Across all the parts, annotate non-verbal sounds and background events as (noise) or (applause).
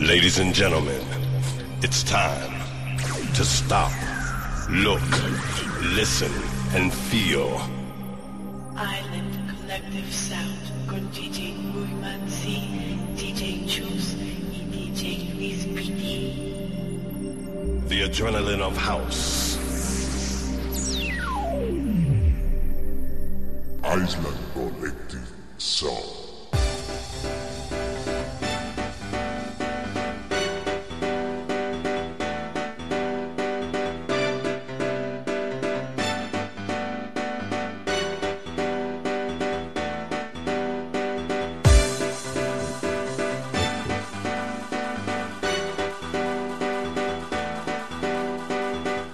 Ladies and gentlemen, it's time to stop, look, listen, and feel. Island Collective Sound con DJ Movement C, DJ Juice y DJ Luis PD. The adrenaline of house. Island Collective Sound.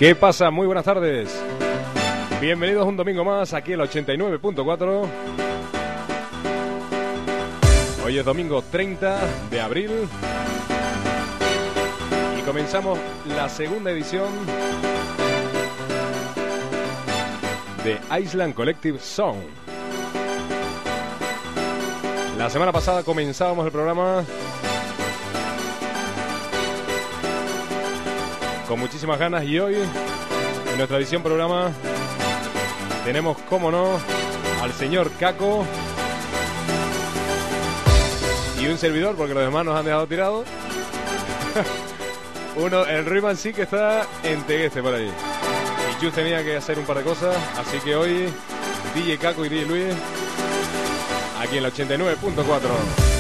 ¿Qué pasa? Muy buenas tardes. Bienvenidos un domingo más aquí en el 89.4. Hoy es domingo 30 de abril y comenzamos la segunda edición de Island Collective Song. La semana pasada comenzábamos el programa con muchísimas ganas y hoy en nuestra edición programa tenemos, como no, al señor Caco y un servidor porque los demás nos han dejado tirados. (laughs) Uno, el Rayman sí que está en Tegueste por ahí. Y Chus tenía que hacer un par de cosas, así que hoy DJ Caco y DJ Luis aquí en la 89.4.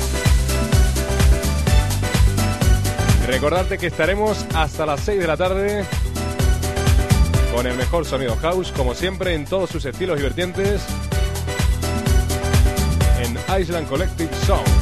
Recordarte que estaremos hasta las 6 de la tarde con el mejor sonido house, como siempre, en todos sus estilos y vertientes en Island Collective Sound.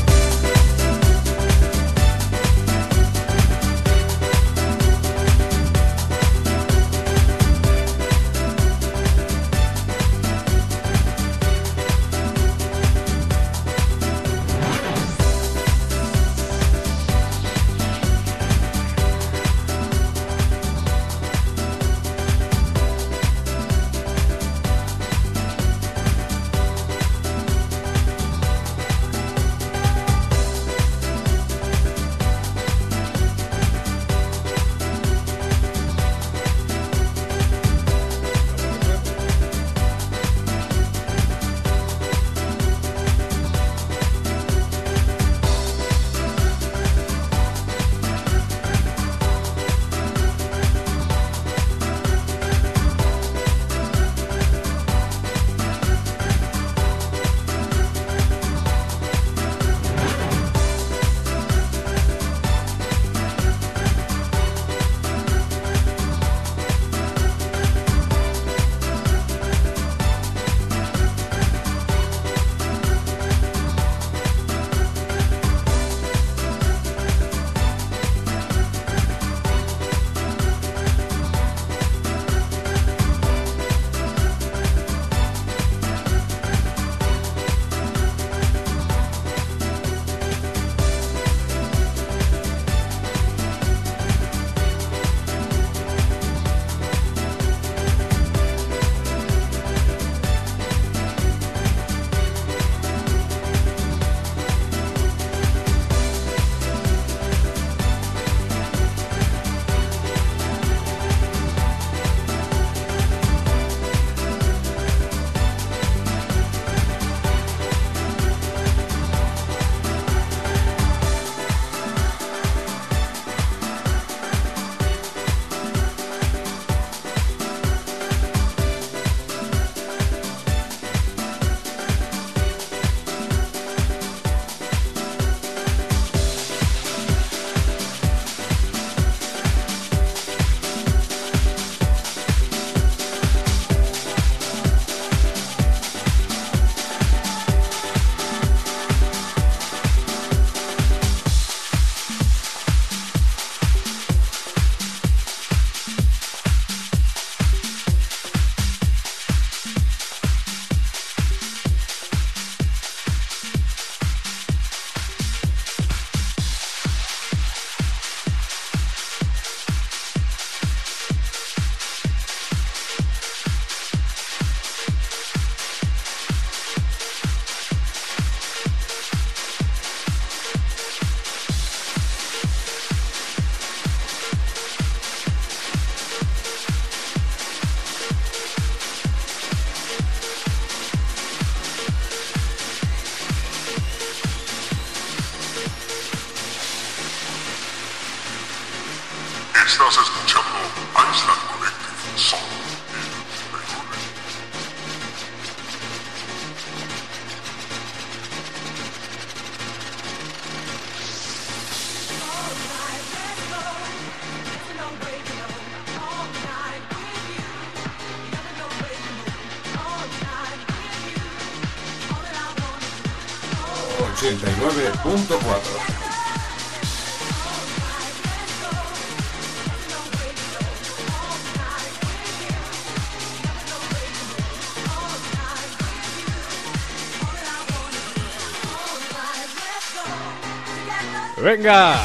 Venga.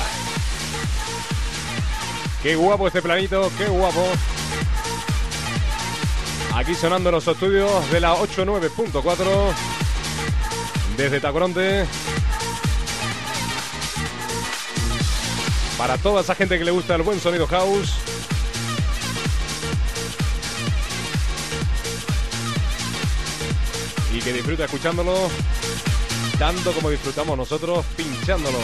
Qué guapo este planito, qué guapo. Aquí sonando los estudios de la 89.4 desde Tacoronte. Para toda esa gente que le gusta el buen sonido house. Y que disfruta escuchándolo tanto como disfrutamos nosotros pinchándolo.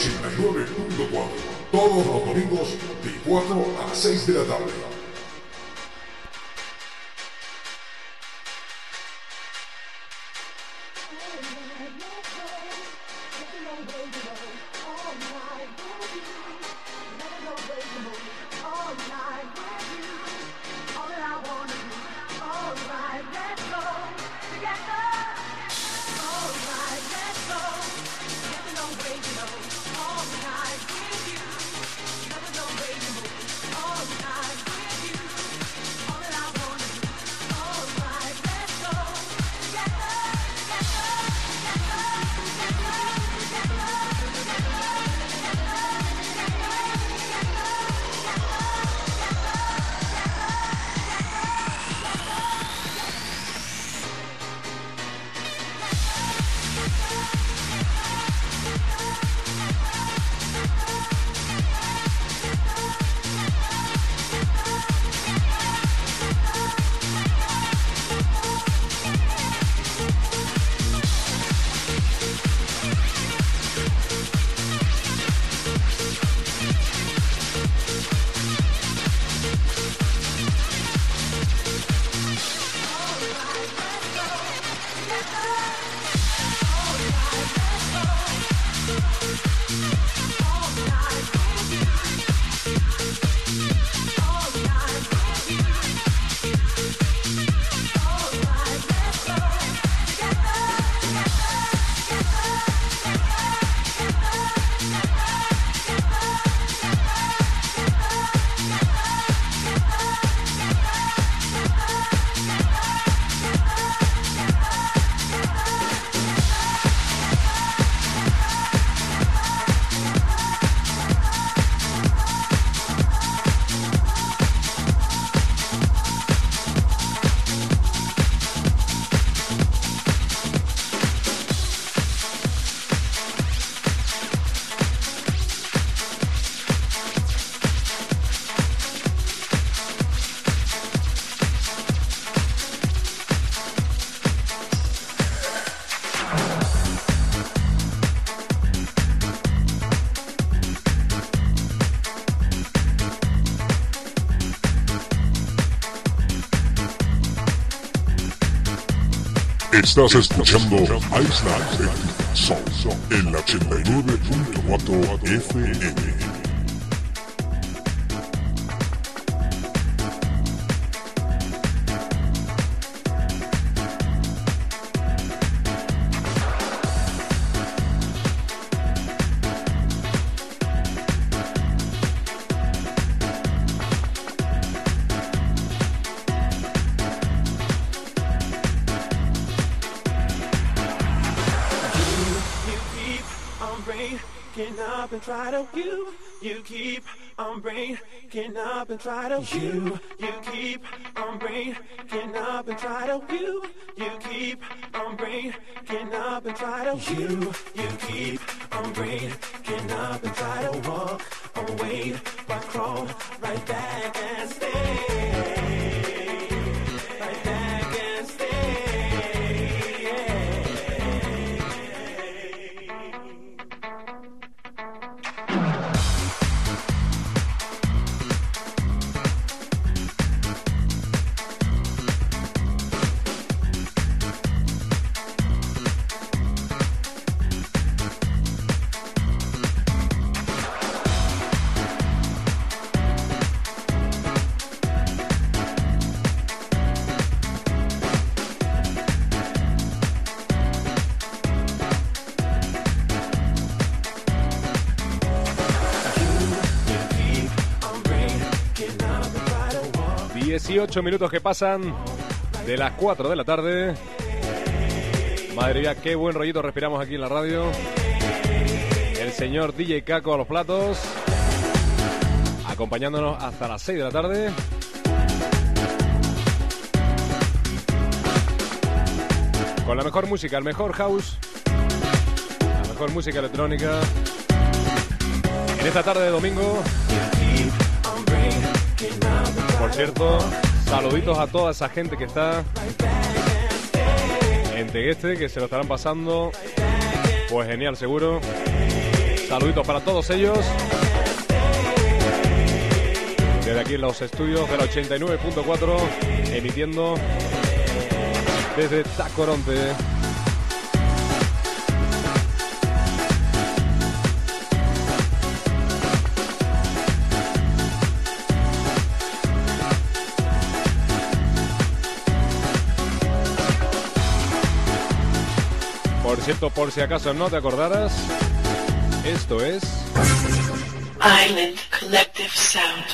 89.4. Todos los domingos de 4 a 6 de la tarde. Estás escuchando Island Soul en la 89.4 FM. Up and try to you. You keep on breaking up and try to you. You keep on breaking up and try to you. You keep on breaking up and try to you. You keep on breaking up and try to walk away, but crawl right back and stay. Ocho minutos que pasan de las 4 de la tarde. Madre mía, qué buen rollito respiramos aquí en la radio. El señor DJ Caco a los platos, acompañándonos hasta las 6 de la tarde. Con la mejor música, el mejor house, la mejor música electrónica. En esta tarde de domingo. Por cierto, Saluditos a toda esa gente que está en Tegueste, que se lo estarán pasando. Pues genial, seguro. Saluditos para todos ellos. Desde aquí en los estudios de la 89.4, emitiendo desde Tacoronte. Por si acaso no te acordaras, esto es... Island Collective Sound.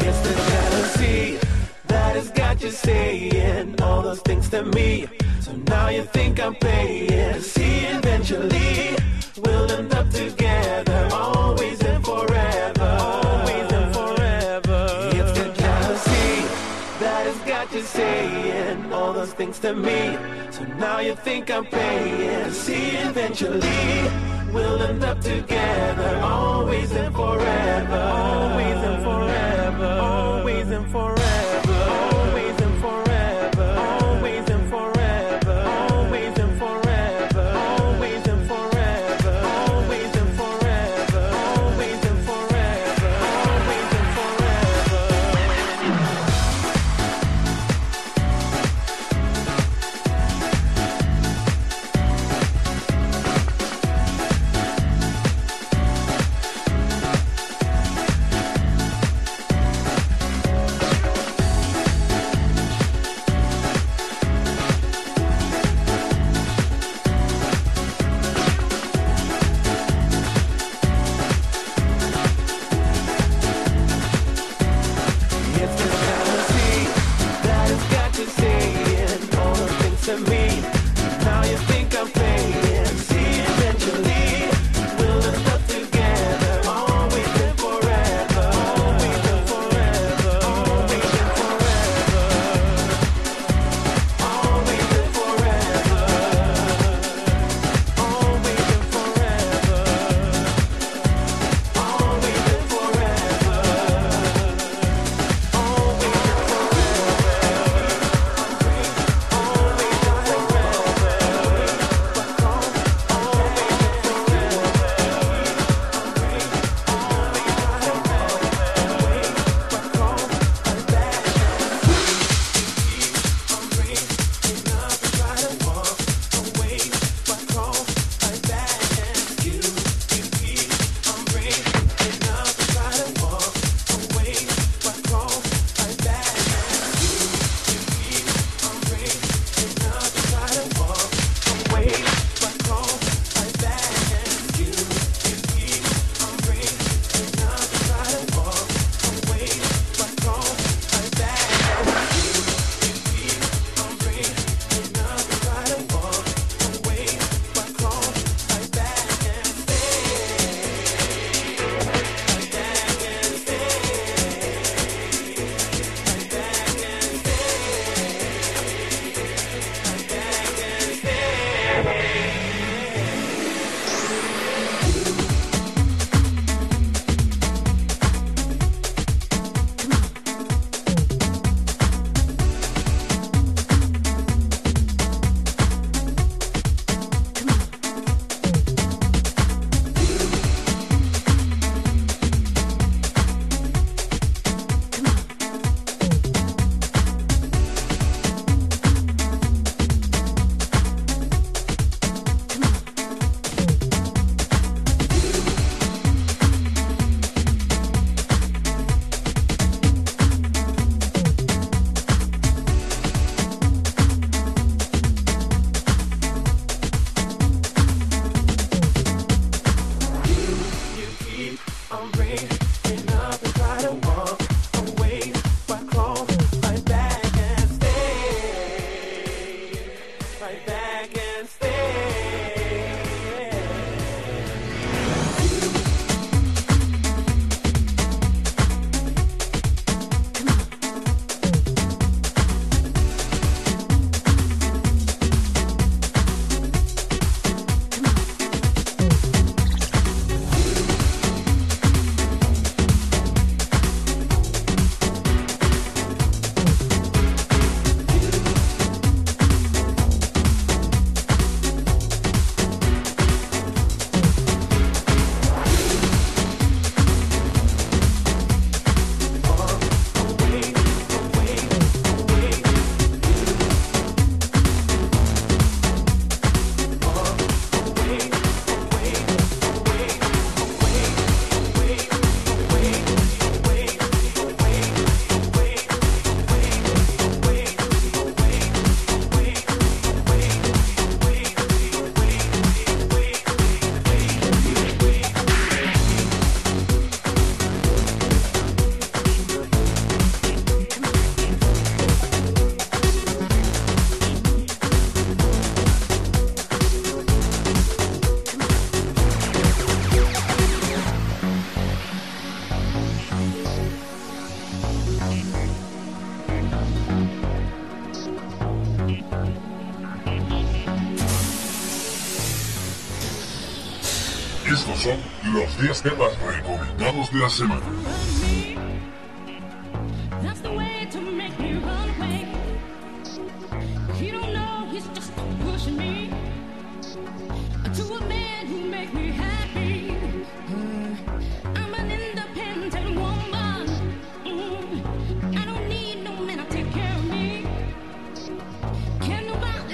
It's the jealousy that has got you saying all those things to me. So now you think I'm playing. See, eventually we'll end up together, always and forever. Those to me. So now you think I'm paying. See, eventually we'll end up together, always and forever. Always and forever. Always and forever.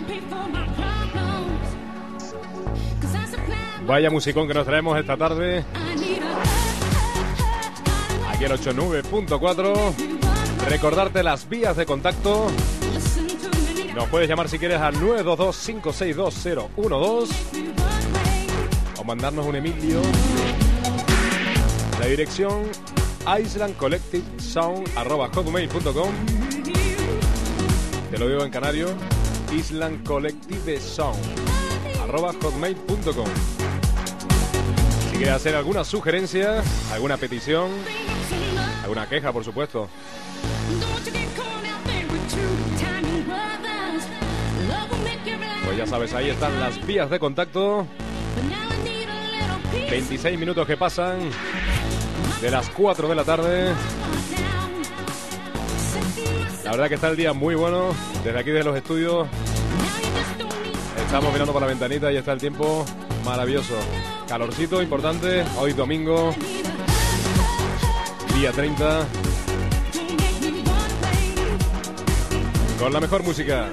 Pay for my problems? 'Cause I supply Vaya musicón que nos traemos esta tarde en 89.4. Recordarte las vías de contacto. Nos puedes llamar si quieres al 922-562-012 o mandarnos un Emilio. La dirección islandcollectivesound.com Te lo digo en canario. islandcollectivesound.com Si quieres hacer alguna sugerencia, alguna petición, alguna queja, por supuesto, pues ya sabes, ahí están las vías de contacto. But now I need a little peace 26 minutos que pasan de las 4 de la tarde. La verdad que está el día muy bueno. Desde aquí de los estudios estamos mirando por la ventanita y está el tiempo maravilloso. Calorcito importante. Hoy domingo, día 30, to make me run away. con la mejor música.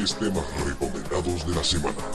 10 temas recomendados de la semana.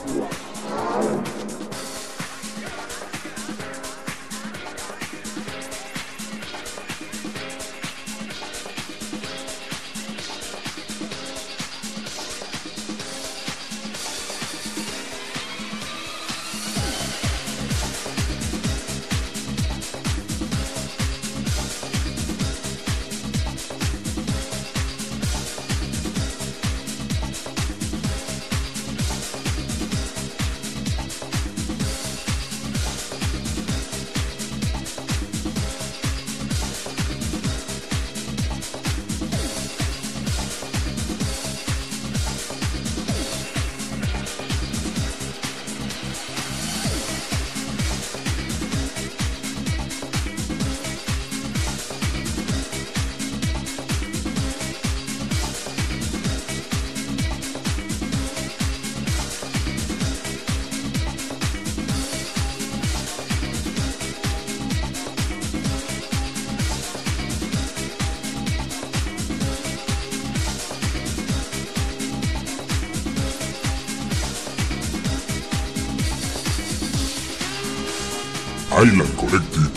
Collective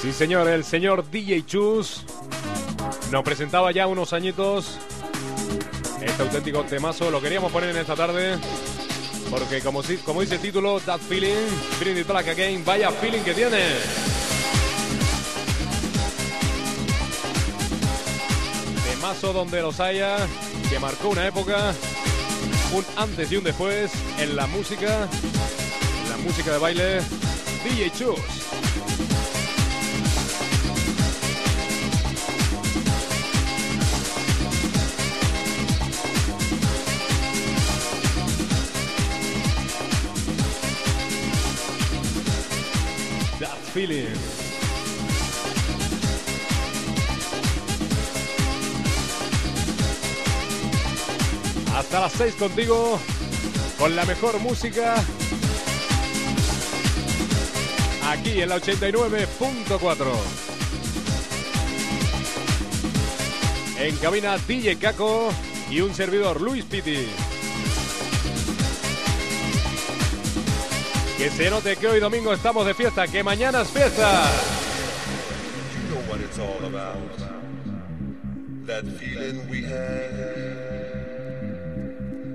Sí, señor, el señor DJ Chus nos presentaba ya unos añitos este auténtico temazo. Lo queríamos poner en esta tarde. Porque como, como dice el título, That Feeling, Feeling the Again, vaya feeling que tiene. Donde los haya, que marcó una época, un antes y un después en la música, la música de baile, DJ Chus. Feeling. Hasta las 6 contigo, con la mejor música. Aquí en la 89.4. En cabina DJ Caco y un servidor Luis Piti. Que se note que hoy domingo estamos de fiesta, que mañana es fiesta.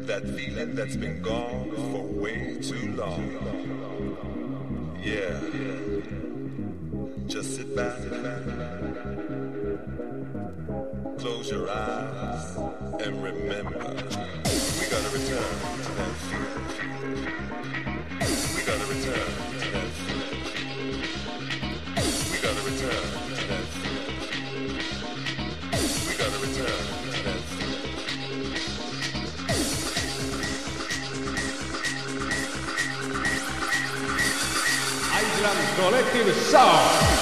That feeling that's been gone for way too long. Yeah. Just sit back. Close your eyes and remember. Collective Sound.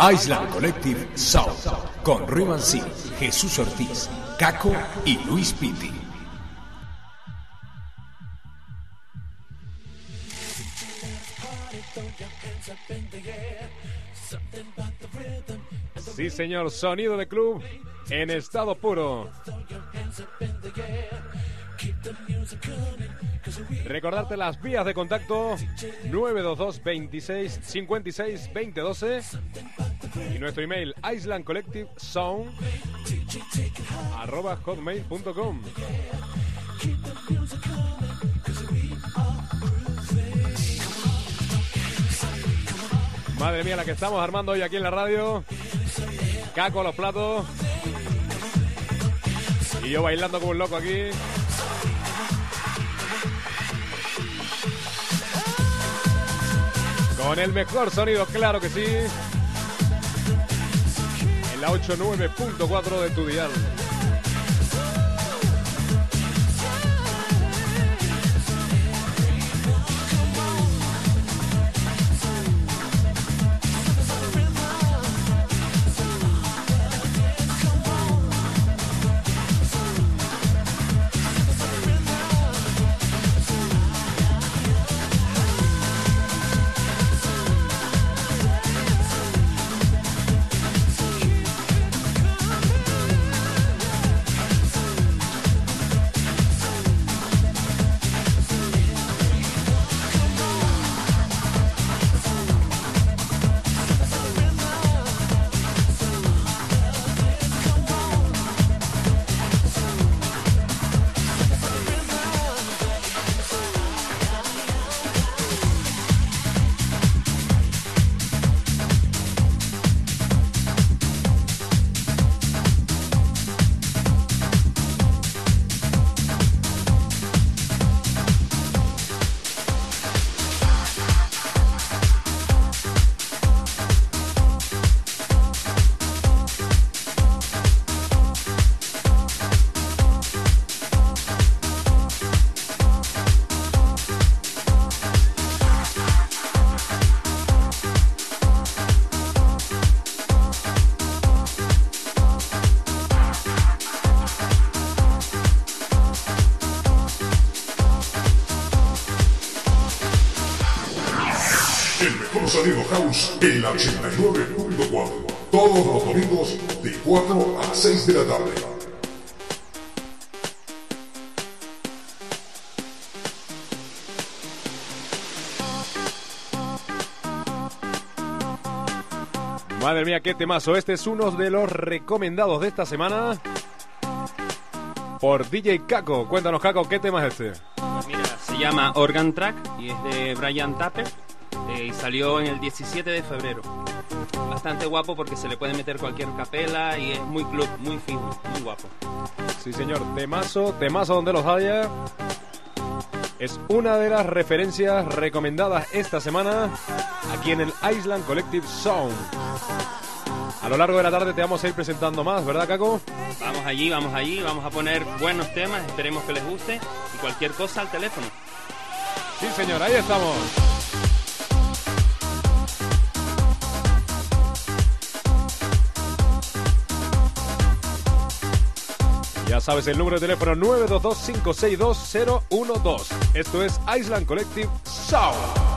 Island Collective South con Ruiman C, Jesús Ortiz, Caco y Luis Pitti. Sí, señor, sonido de club en estado puro. Recordarte las vías de contacto 922 26 56 2012 y nuestro email islandcollectivesound arroba hotmail.com. Madre mía, la que estamos armando hoy aquí en la radio. Caco a los platos. Y yo bailando como un loco aquí. Con el mejor sonido, claro que sí. La 89.4 de tu dial. En la 89.4. Todos los domingos de 4 a 6 de la tarde. Madre mía, qué temazo. Este es uno de los recomendados de esta semana por DJ Caco. Cuéntanos, Caco, ¿qué tema es este? Pues mira, se llama Organ Track y es de Brian Tapper eh, y salió en el 17 de febrero. Bastante guapo porque se le puede meter cualquier capela y es muy club, muy fino, muy guapo. Sí, señor, temazo, temazo donde los haya. Es una de las referencias recomendadas esta semana aquí en el Island Collective Sound. A lo largo de la tarde te vamos a ir presentando más, ¿verdad, Caco? Vamos allí, vamos allí, vamos a poner buenos temas, esperemos que les guste y cualquier cosa al teléfono. Sí, señor, ahí estamos. Sabes, el número de teléfono 922-562-012. Esto es Island Collective Sound.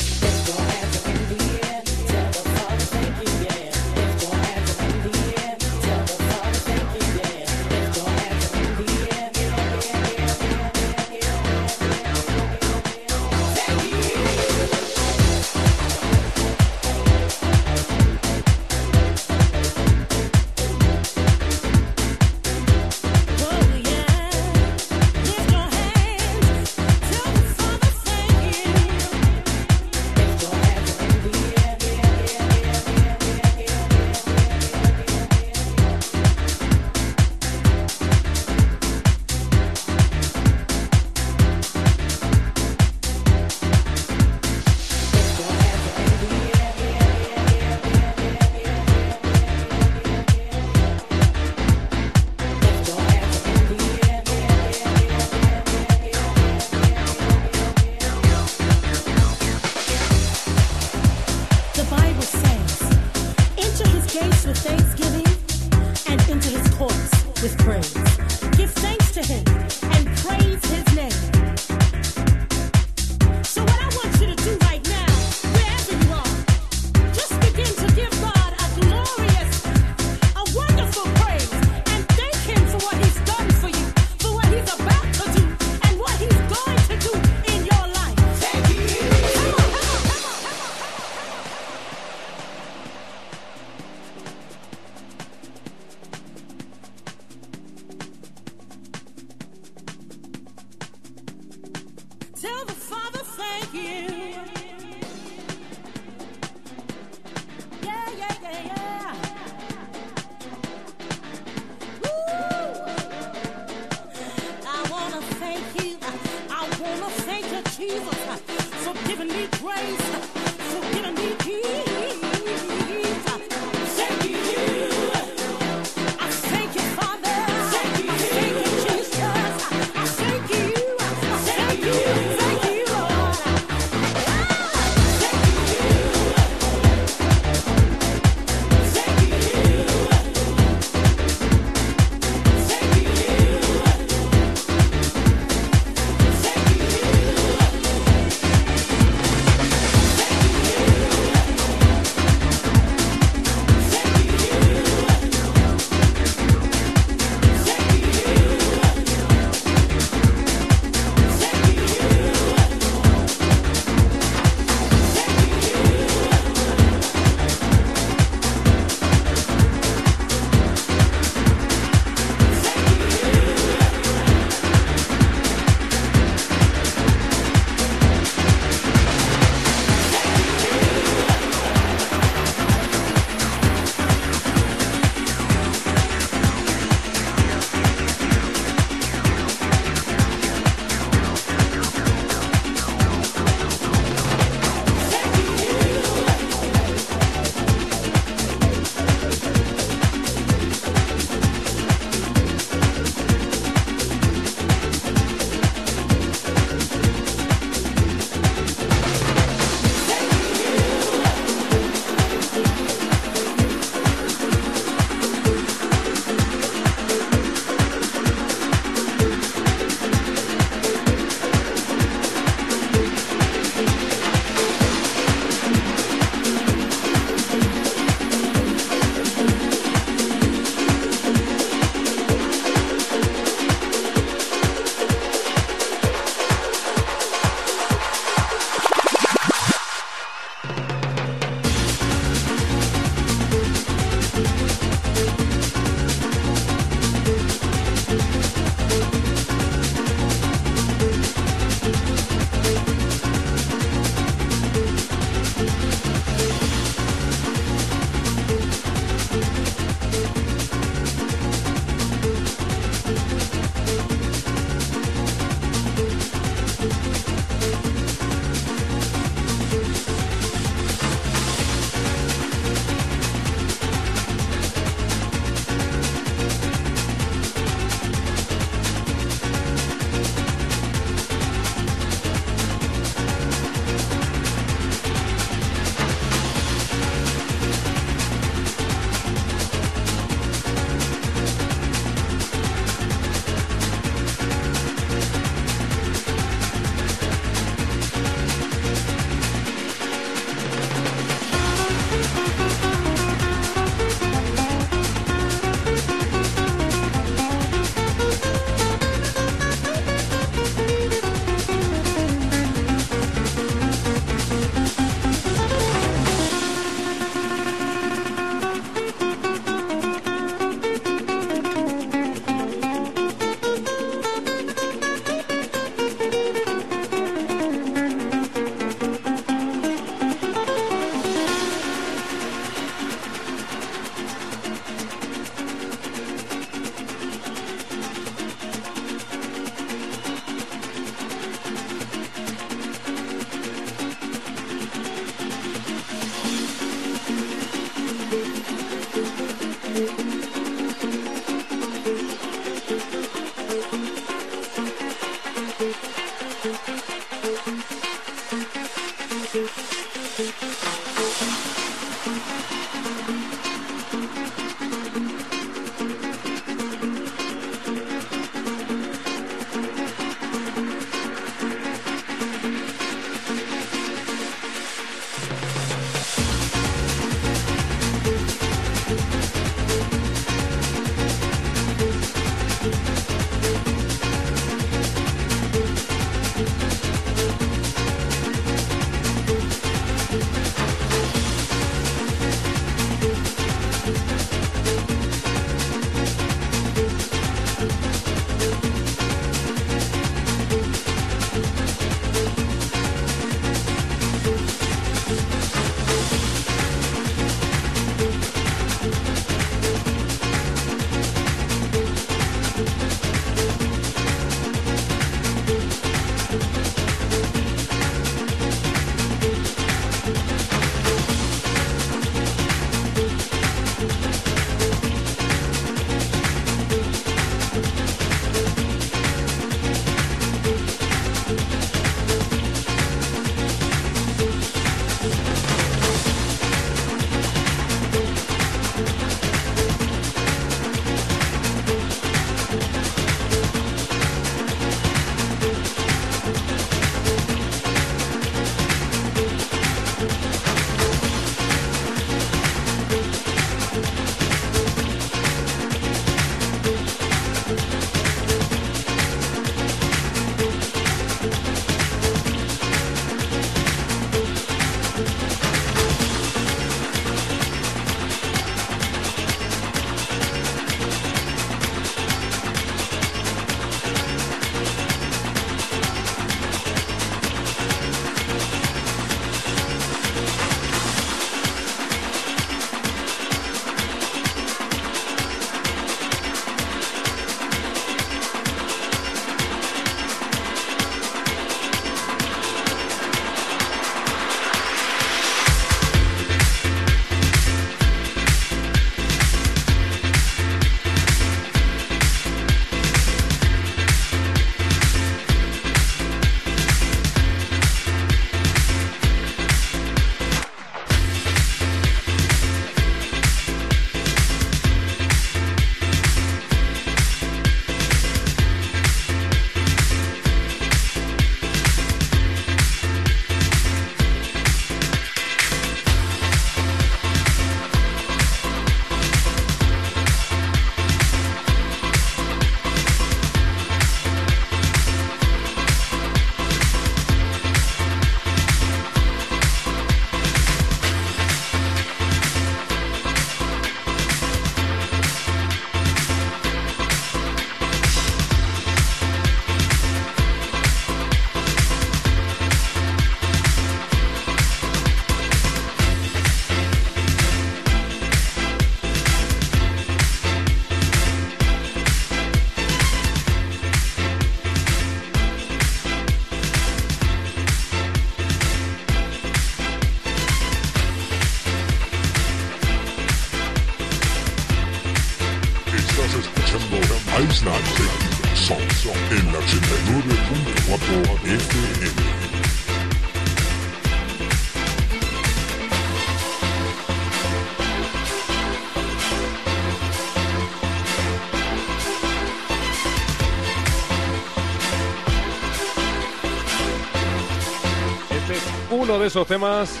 Uno de esos temas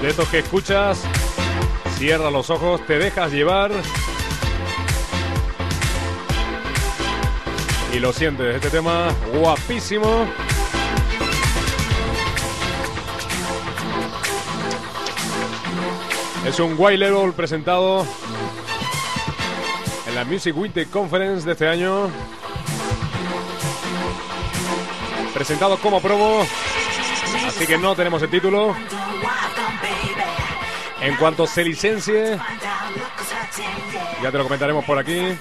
de estos que escuchas, cierra los ojos, te dejas llevar y lo sientes. Este tema guapísimo. Es un white level presentado en la Music Winter Conference de este año. Presentado como promo, así que no tenemos el título. En cuanto se licencie, ya te lo comentaremos por aquí.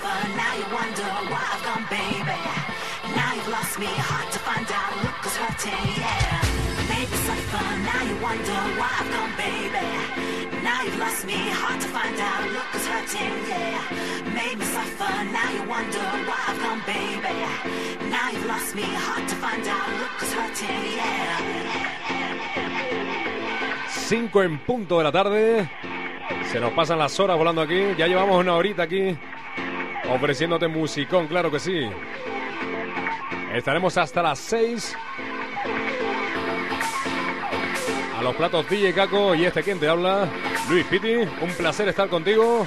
Cinco en punto de la tarde. Se nos pasan las horas volando aquí. Ya llevamos una horita aquí ofreciéndote musicón, claro que sí. Estaremos hasta las 6. A los platos DJ Caco y este quien te habla, Luis Pitti. Un placer estar contigo.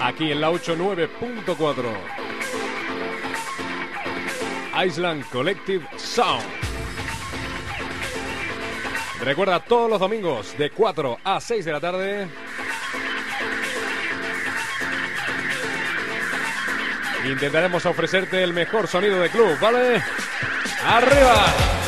Aquí en la 89.4. Island Collective Sound. Recuerda todos los domingos de 4 a 6 de la tarde. Intentaremos ofrecerte el mejor sonido de club, ¿vale? ¡Arriba!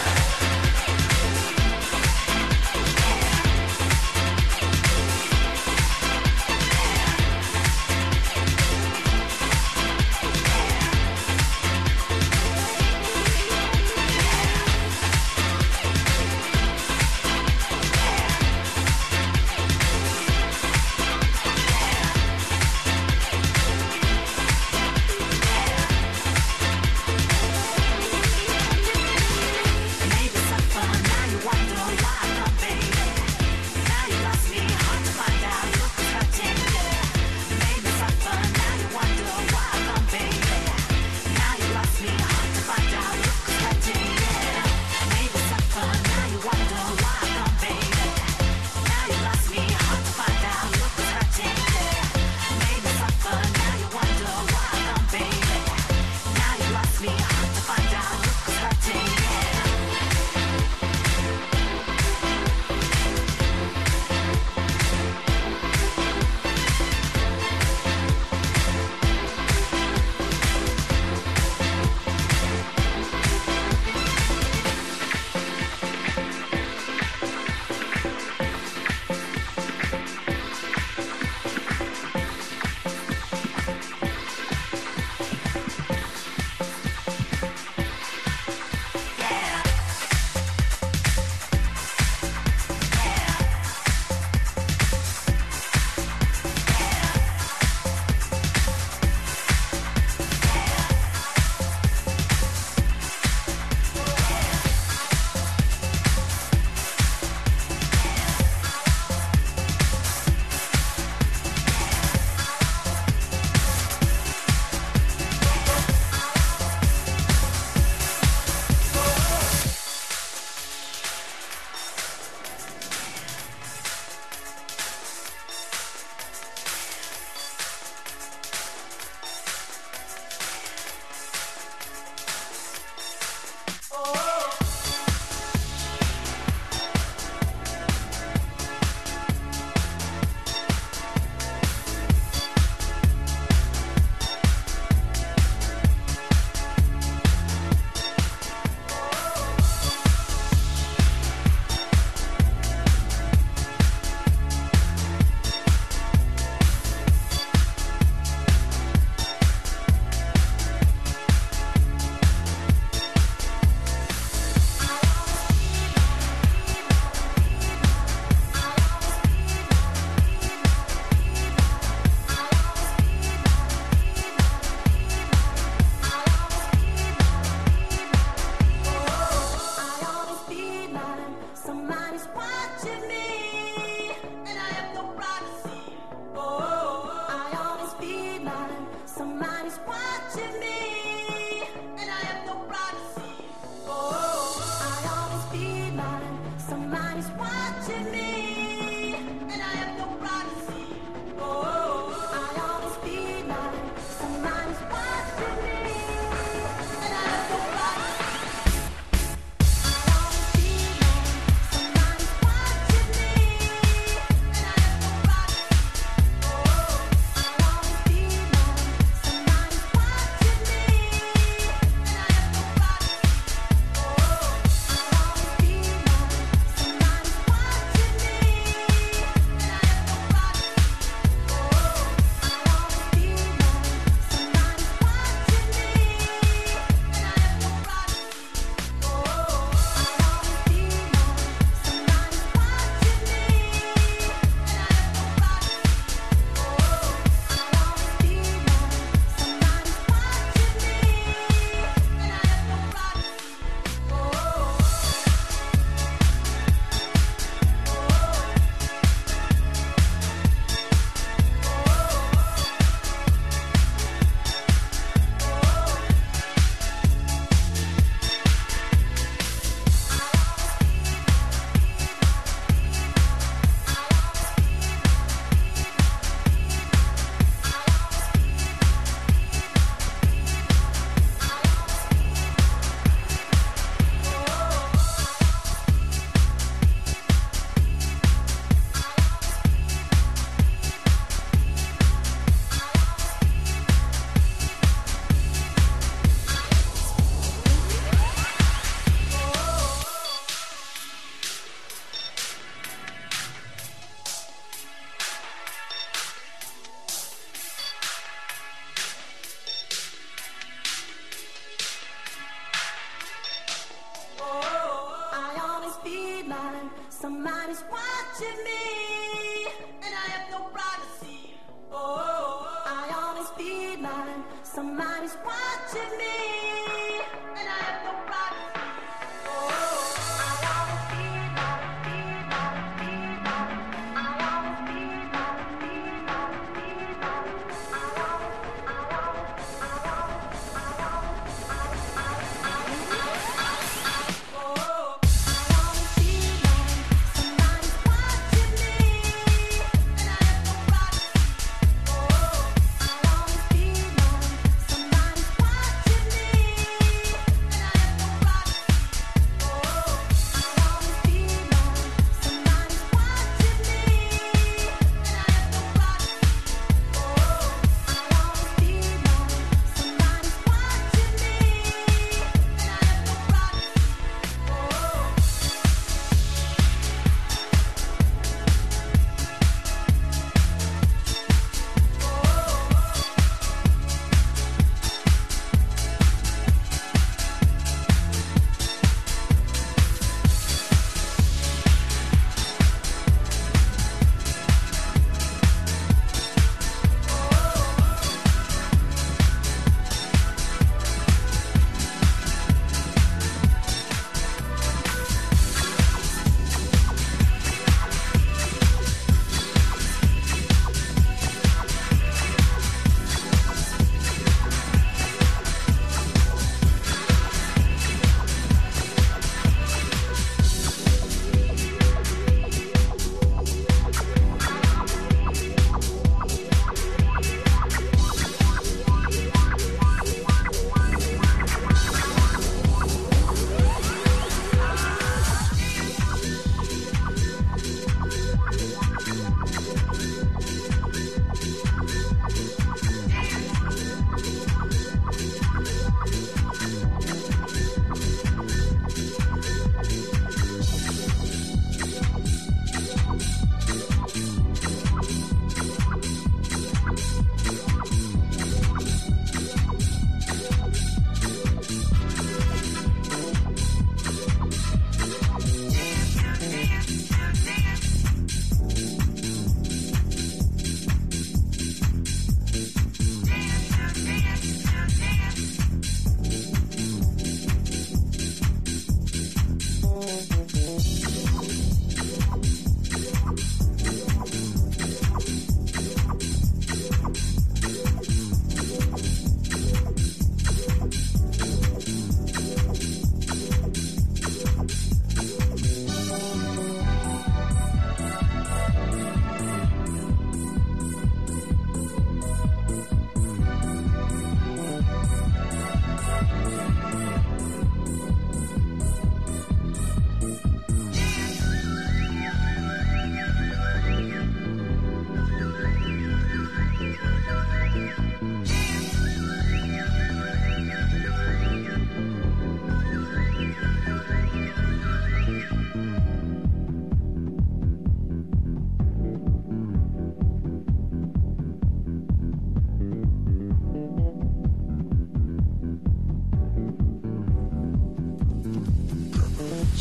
Watching me,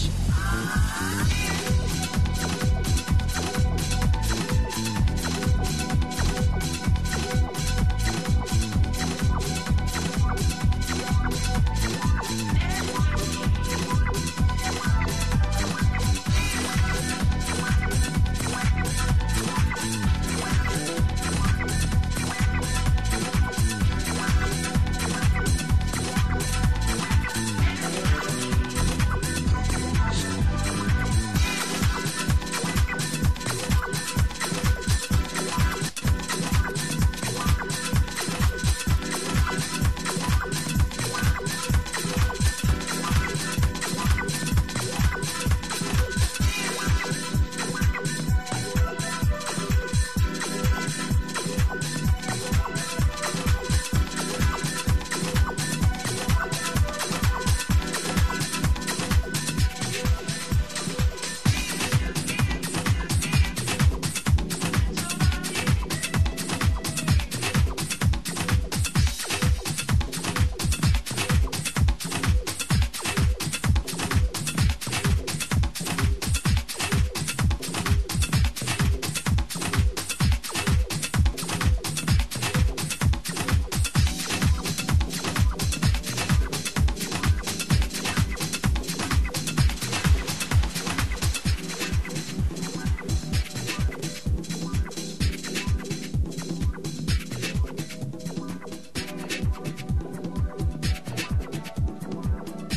Beach.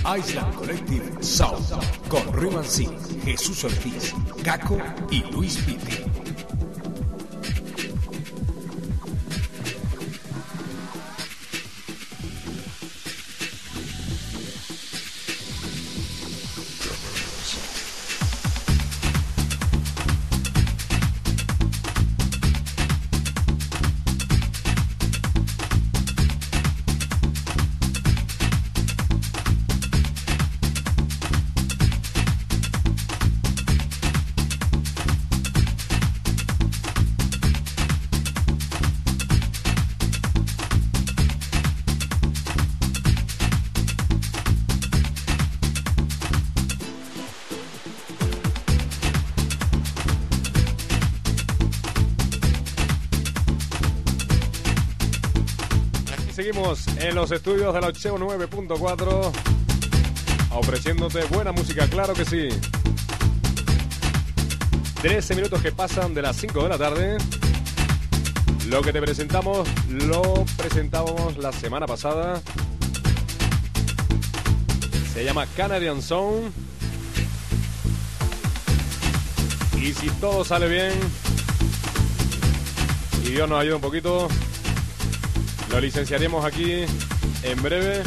Island Collective South con Ruben C, Jesús Ortiz, Caco y Luis Pitti. Seguimos en los estudios de la 89.4 ofreciéndote buena música, claro que sí. 13 minutos que pasan de las 5 de la tarde. Lo que te presentamos lo presentábamos la semana pasada. Se llama Canadian Sound. Y si todo sale bien y Dios nos ayuda un poquito, lo licenciaremos aquí en breve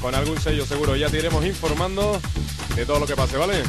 con algún sello seguro. Ya te iremos informando de todo lo que pase, ¿vale?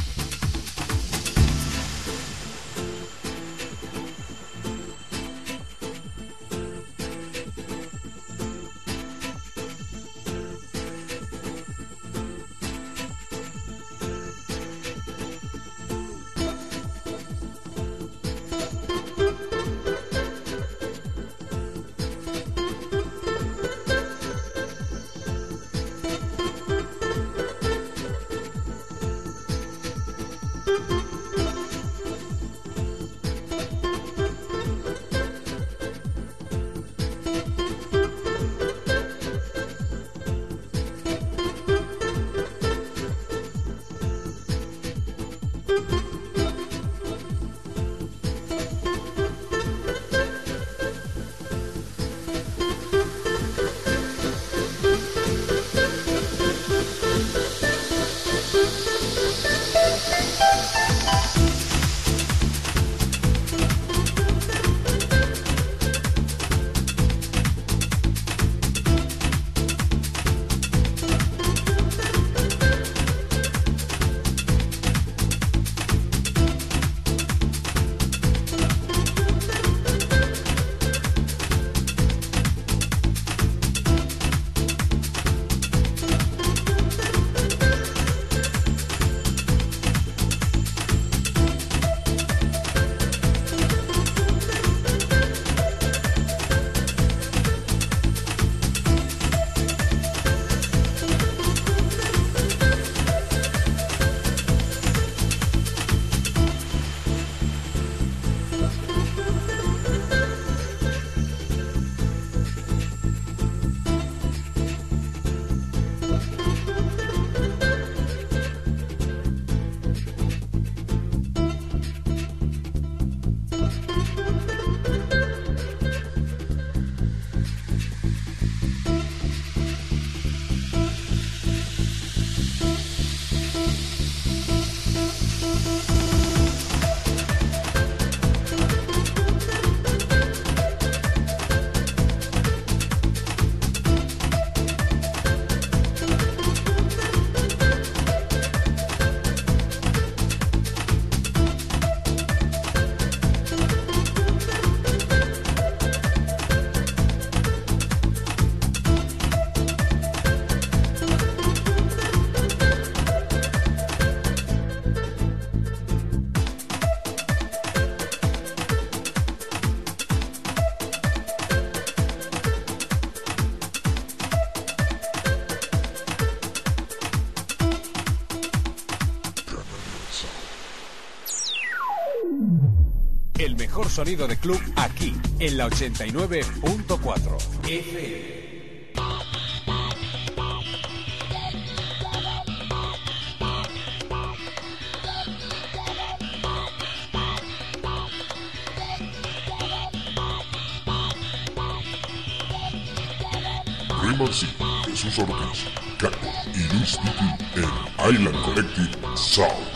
Sonido de club aquí, en la 89.4 FM. C. Jesús Ortiz. Caco y Luis Vicky en Island Collective Sound.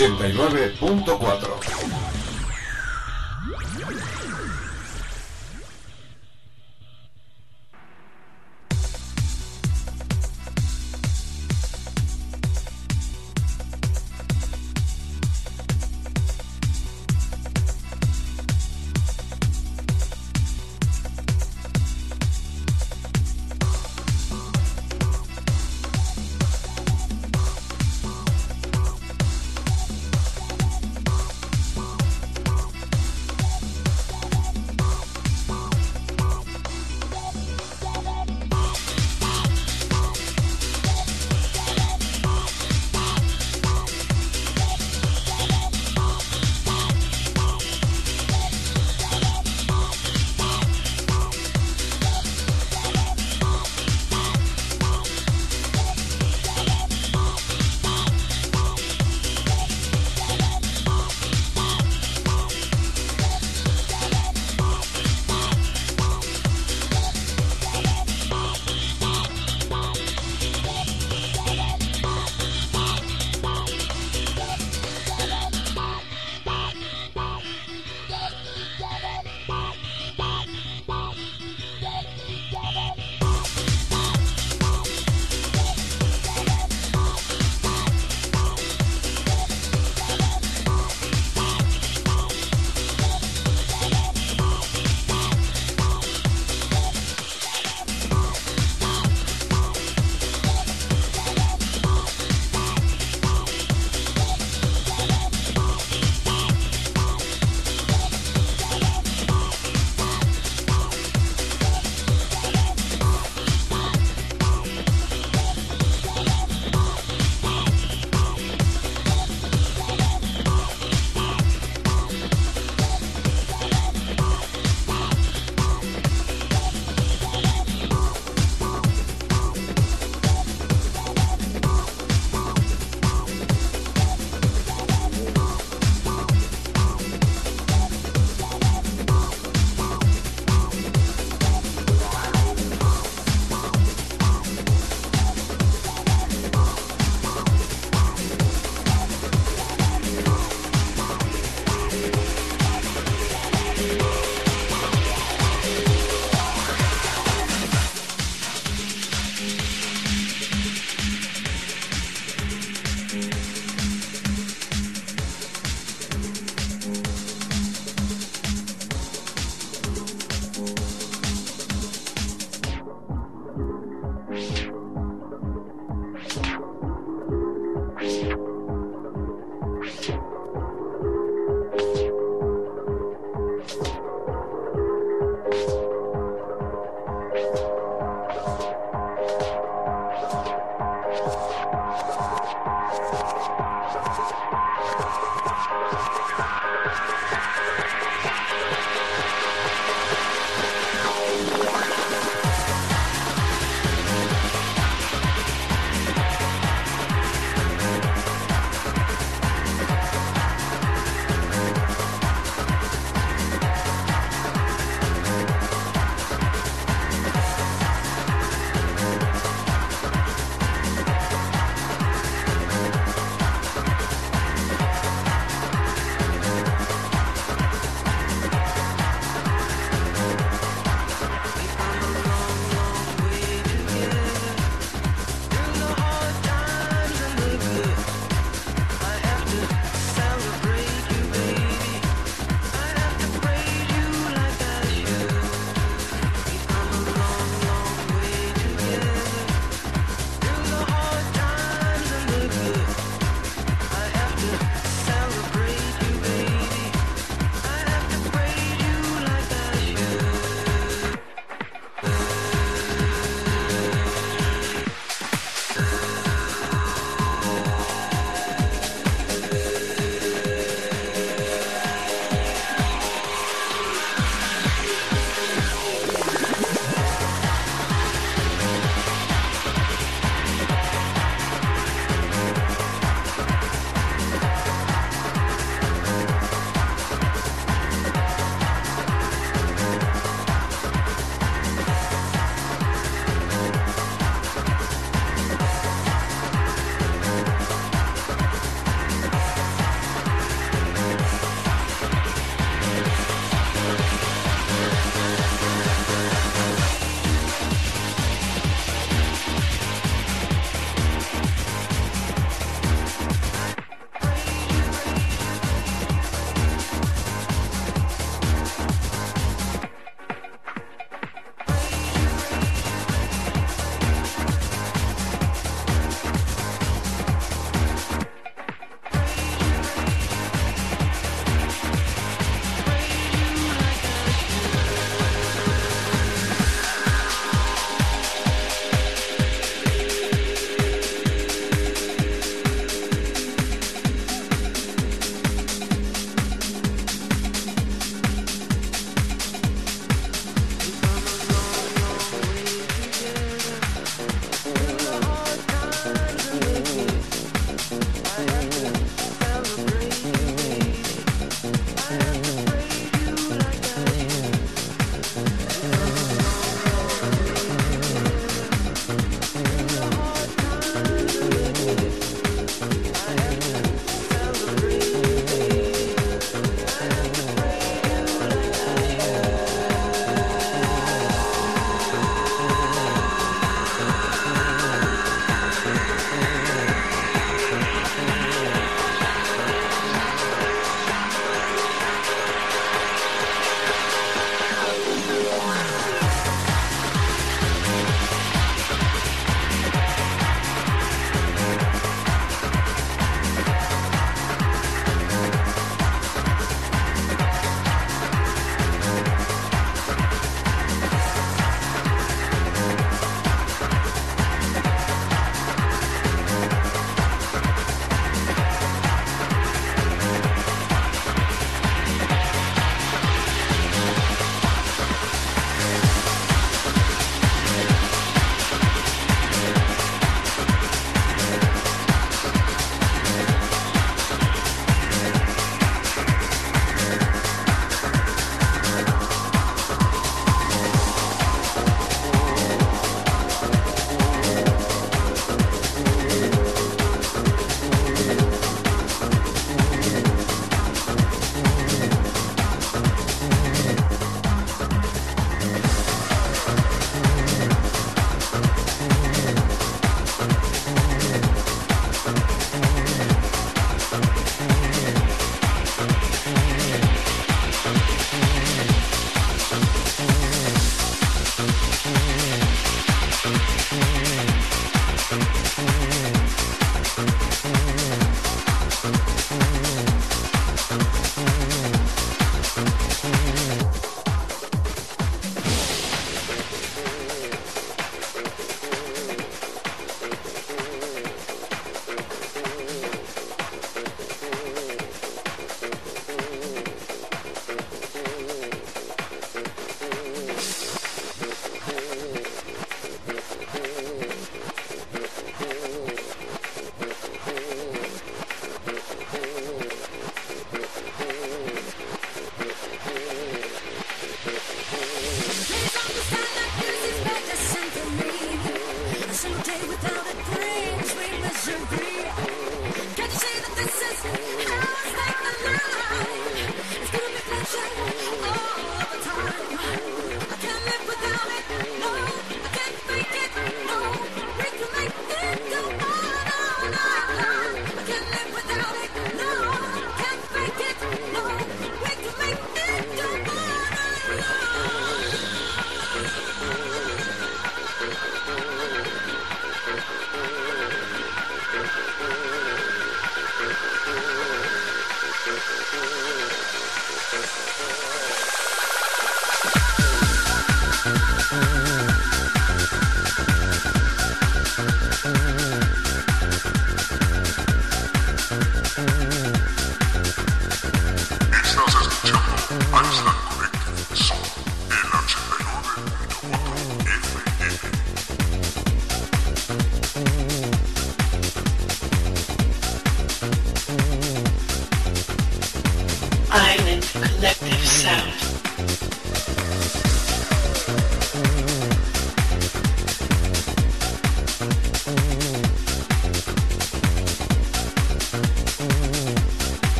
89.4.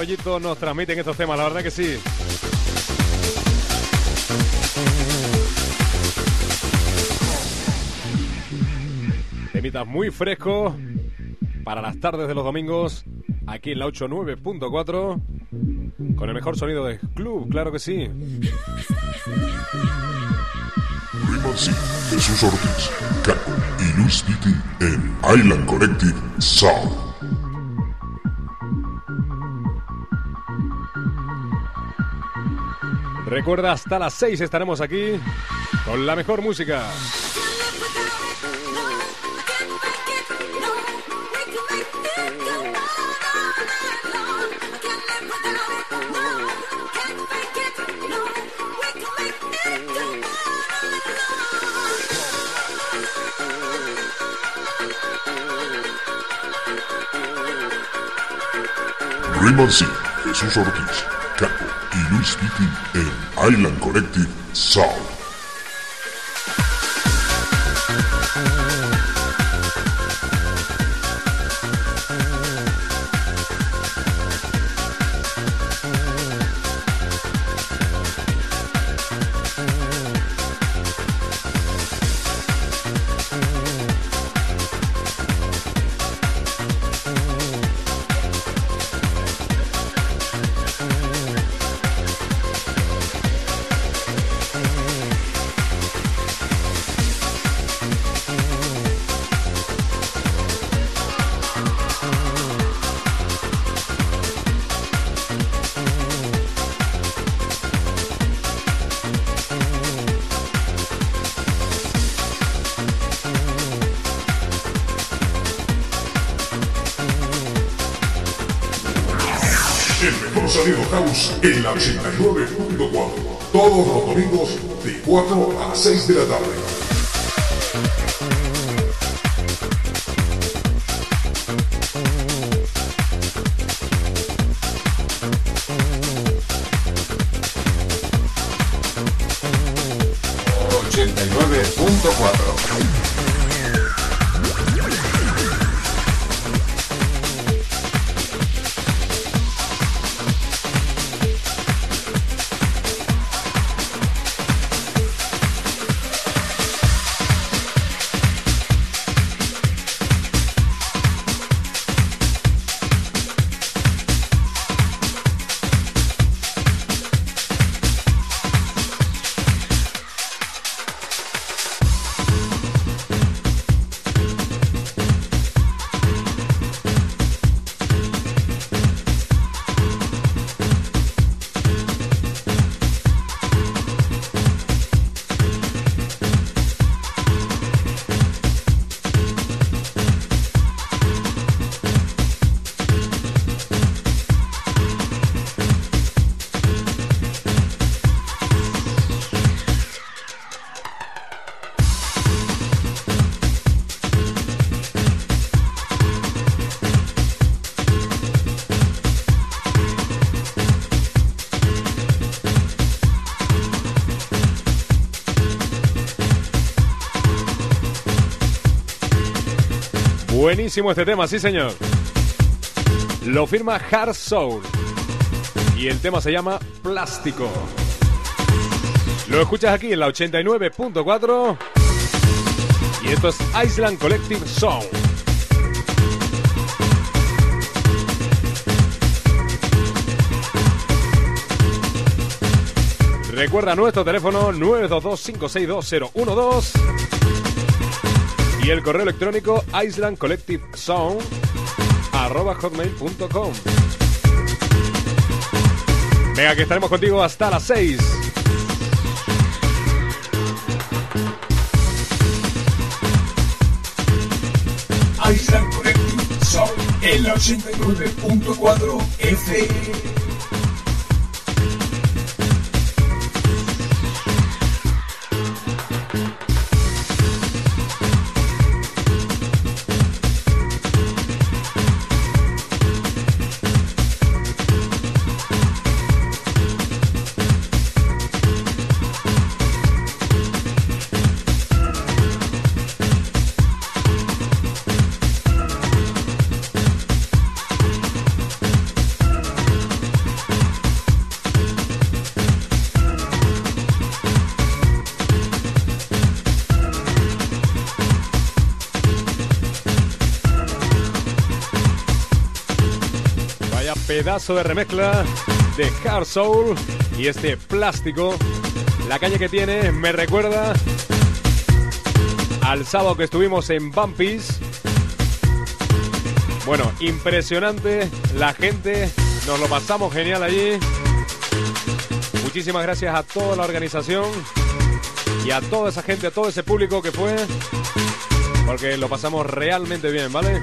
rollito nos transmiten estos temas, la verdad que sí. Temitas muy frescos para las tardes de los domingos aquí en la 89.4 con el mejor sonido de club, claro que sí. Jesús Ortiz, Caco y Luis en Island Collective Sound. Recuerda, hasta las 6 estaremos aquí con la mejor música. Riman C, Jesús Ortiz, Caco y Luis Pitti en Island Collective Sound. 4 a 6 de Buenísimo este tema, sí señor. Lo firma Hard Soul. Y el tema se llama Plástico. Lo escuchas aquí en la 89.4. Y esto es Island Collective Sound. Recuerda nuestro teléfono 922-562-012 y el correo electrónico islandcollectivesound arroba hotmail.com. Venga, que estaremos contigo hasta las 6. Island en la 89.4 FM. Pedazo de remezcla de Hard Soul y este plástico. La calle que tiene me recuerda al sábado que estuvimos en Bumpy's. Bueno, impresionante la gente, nos lo pasamos genial allí. Muchísimas gracias a toda la organización y a toda esa gente, a todo ese público que fue, porque lo pasamos realmente bien, ¿vale?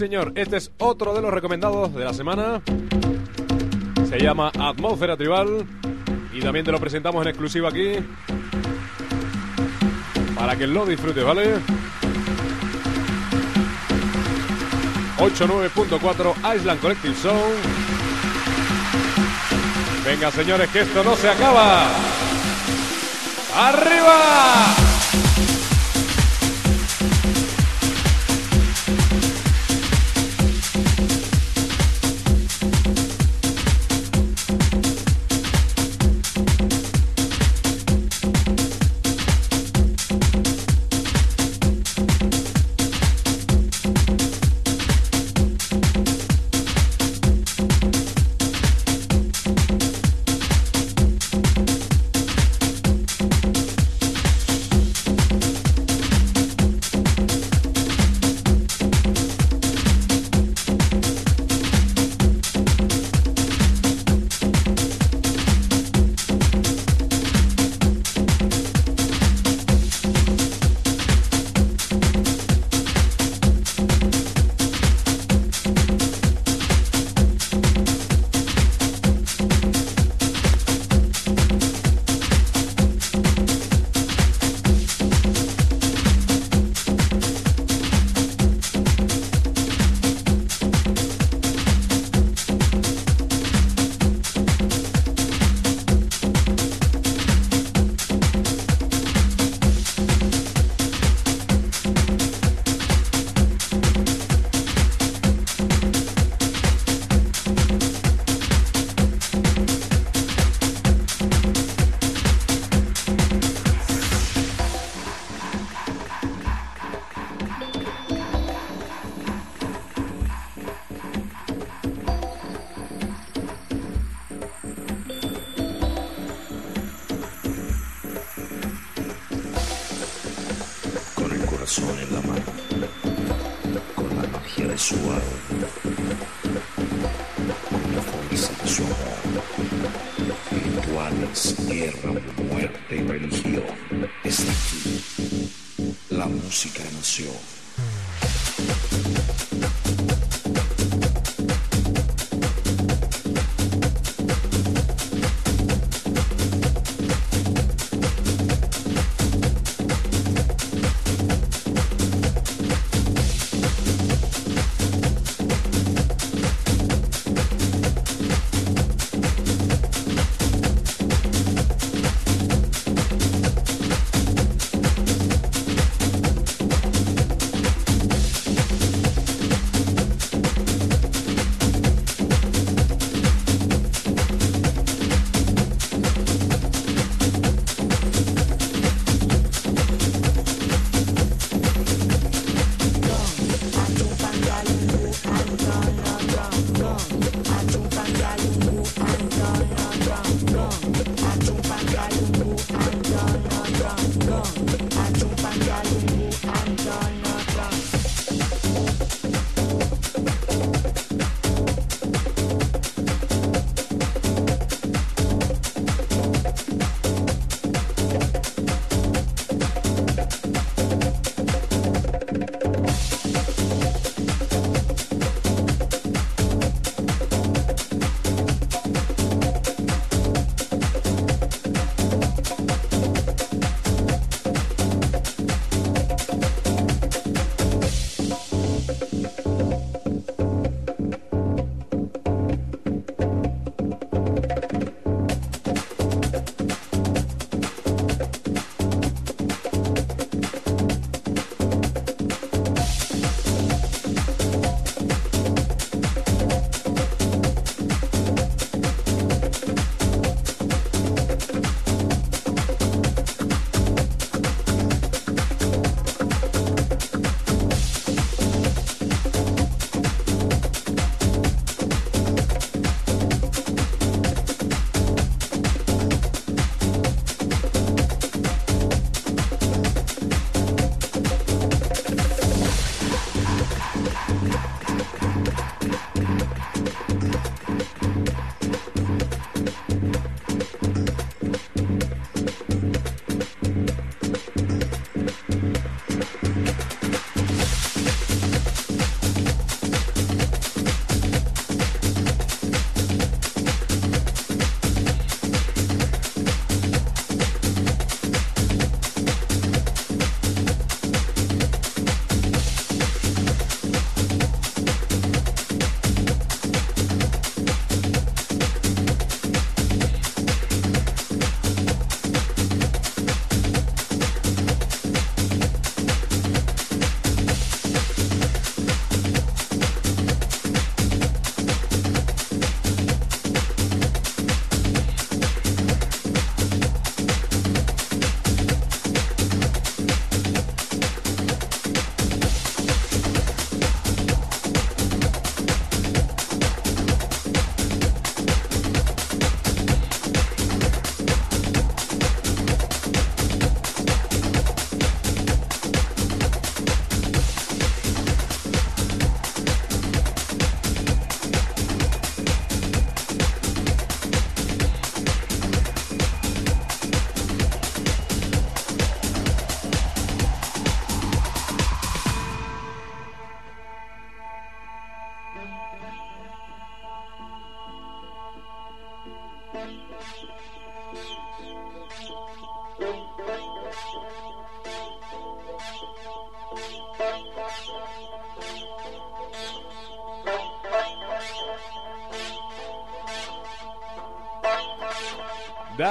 señor, este es otro de los recomendados de la semana. Se llama Atmósfera Tribal y también te lo presentamos en exclusiva aquí para que lo disfrutes, ¿vale? 89.4 Island Collective Zone. Venga, señores, que esto no se acaba. ¡Arriba! Magia de su alma, con la fuerza de su amor. Rituales, guerra, muerte y religión.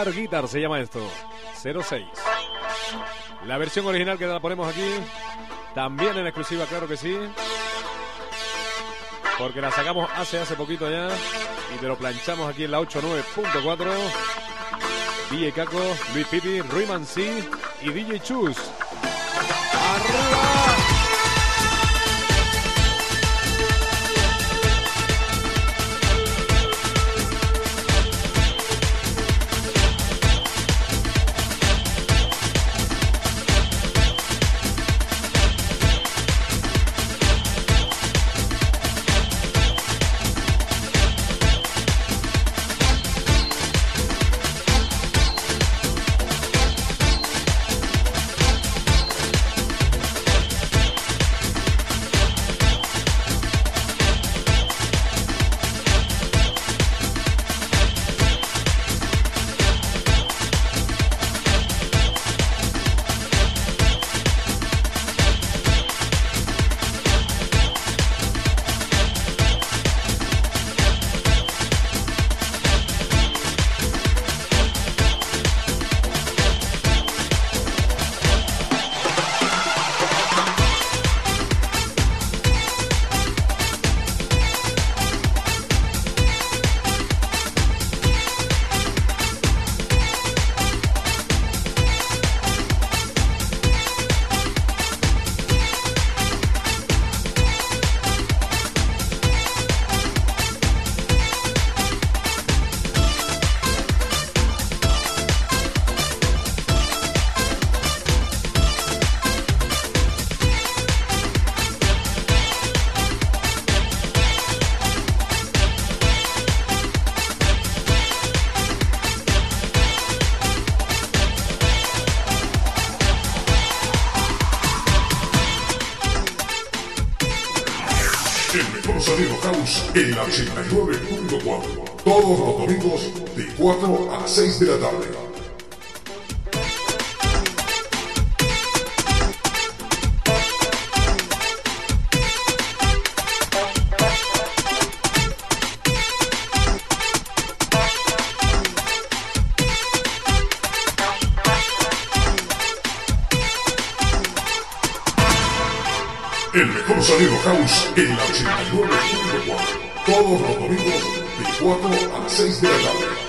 Guitar se llama esto. 06. La versión original que la ponemos aquí. También en exclusiva, claro que sí. Porque la sacamos hace hace poquito ya. Y te lo planchamos aquí en la 89.4. DJ Caco, Luis Pipi, Rui Mansi y DJ Chus. 4 a 6 de la tarde. El mejor sonido house en la 89.4. Todos los domingos de 4 a 6 de la tarde.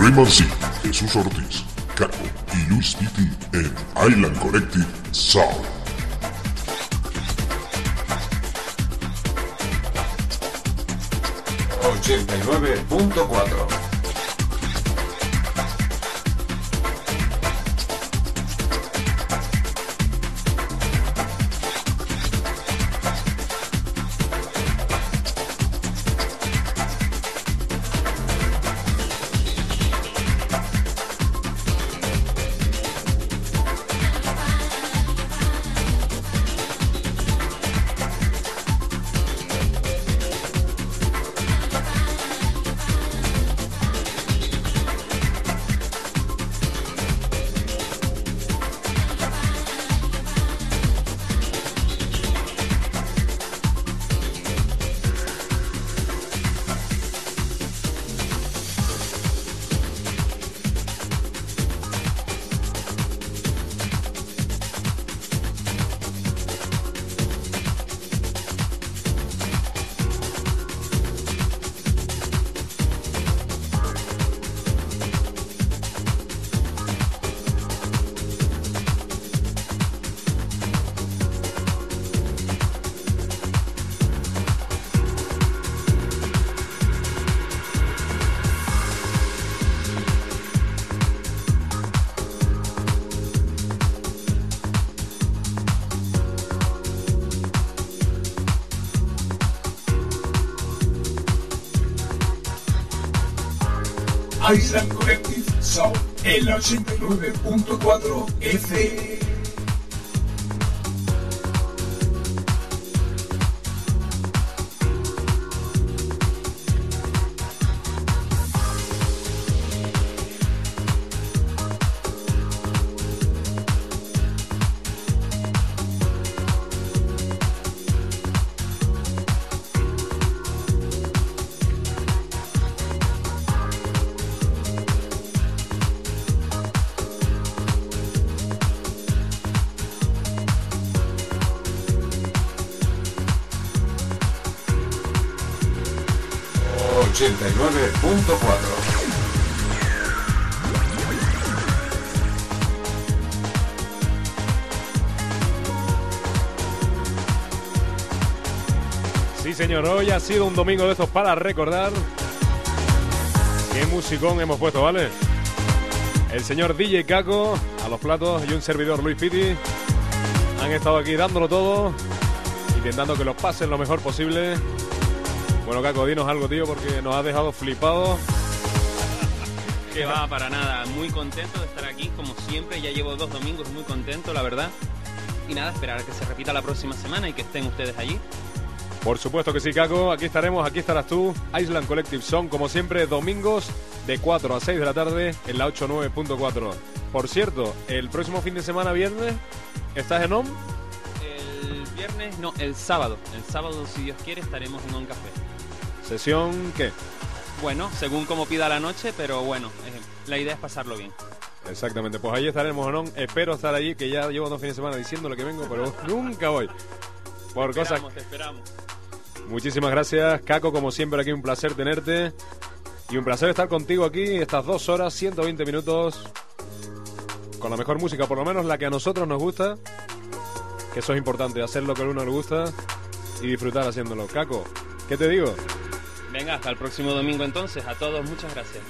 Rey Marcillo, Jesús Ortiz, Caco y Luis Pitti en Island Collective Sound. ...89.4 Island Collective Sound, el 89.4 FM. Señor, hoy ha sido un domingo de estos para recordar. Qué musicón hemos puesto, ¿vale? El señor DJ Caco a los platos y un servidor Luis Pitti han estado aquí dándolo todo, intentando que los pasen lo mejor posible. Bueno, Caco, dinos algo, tío, porque nos has dejado flipados. Que va, para nada. Muy contento de estar aquí, como siempre. Ya llevo dos domingos muy contento, la verdad. Y nada, esperar a que se repita la próxima semana y que estén ustedes allí. Por supuesto que sí, Caco. Aquí estaremos, aquí estarás tú. Island Collective Song, como siempre, domingos de 4 a 6 de la tarde en la 89.4. Por cierto, el próximo fin de semana, viernes, ¿estás en OM? El viernes, no, el sábado. El sábado, si Dios quiere, estaremos en un café. ¿Sesión qué? Bueno, según como pida la noche, pero bueno, eh, la idea es pasarlo bien. Exactamente, pues ahí estaremos en OM. Espero estar allí, que ya llevo dos fines de semana diciéndole que vengo, pero (laughs) nunca voy. Por Te cosas. esperamos, te esperamos. Muchísimas gracias, Caco, como siempre aquí un placer tenerte y un placer estar contigo aquí estas dos horas, 120 minutos, con la mejor música, por lo menos la que a nosotros nos gusta, que eso es importante, hacer lo que a uno le gusta y disfrutar haciéndolo. Caco, ¿qué te digo? Venga, hasta el próximo domingo entonces. A todos, muchas gracias.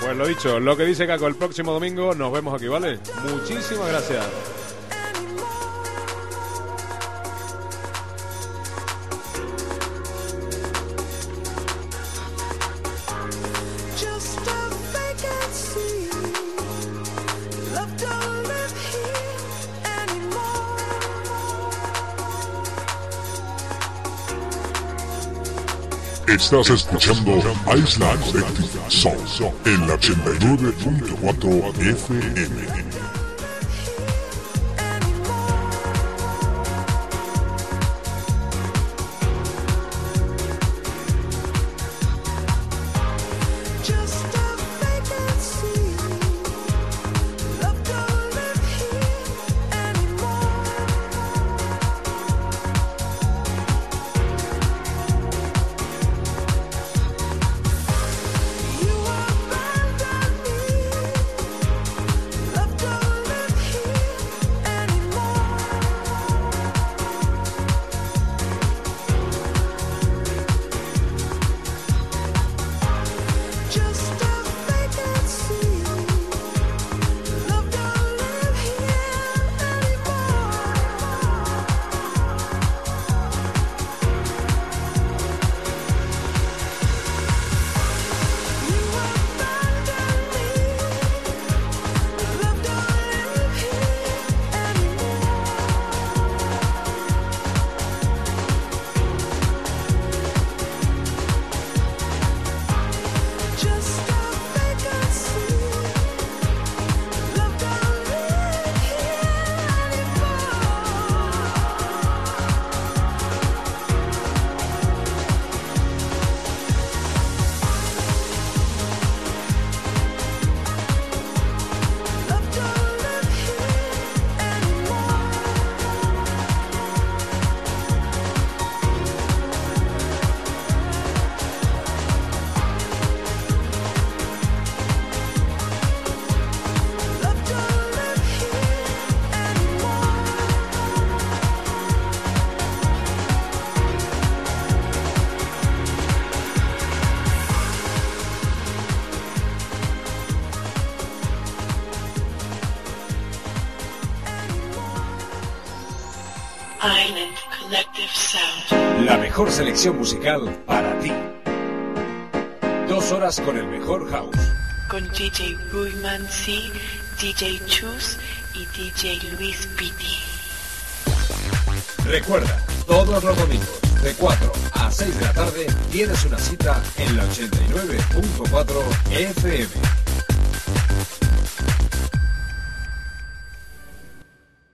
Pues lo dicho, lo que dice Caco, el próximo domingo nos vemos aquí, ¿vale? Muchísimas gracias. Estás escuchando Isla Collective Sound en la 89.4 FM. Mejor selección musical para ti. Dos horas con el mejor house. Con DJ Ruyman C, DJ Chus y DJ Luis Pitti. Recuerda, todos los domingos, de 4 a 6 de la tarde, tienes una cita en la 89.4 FM.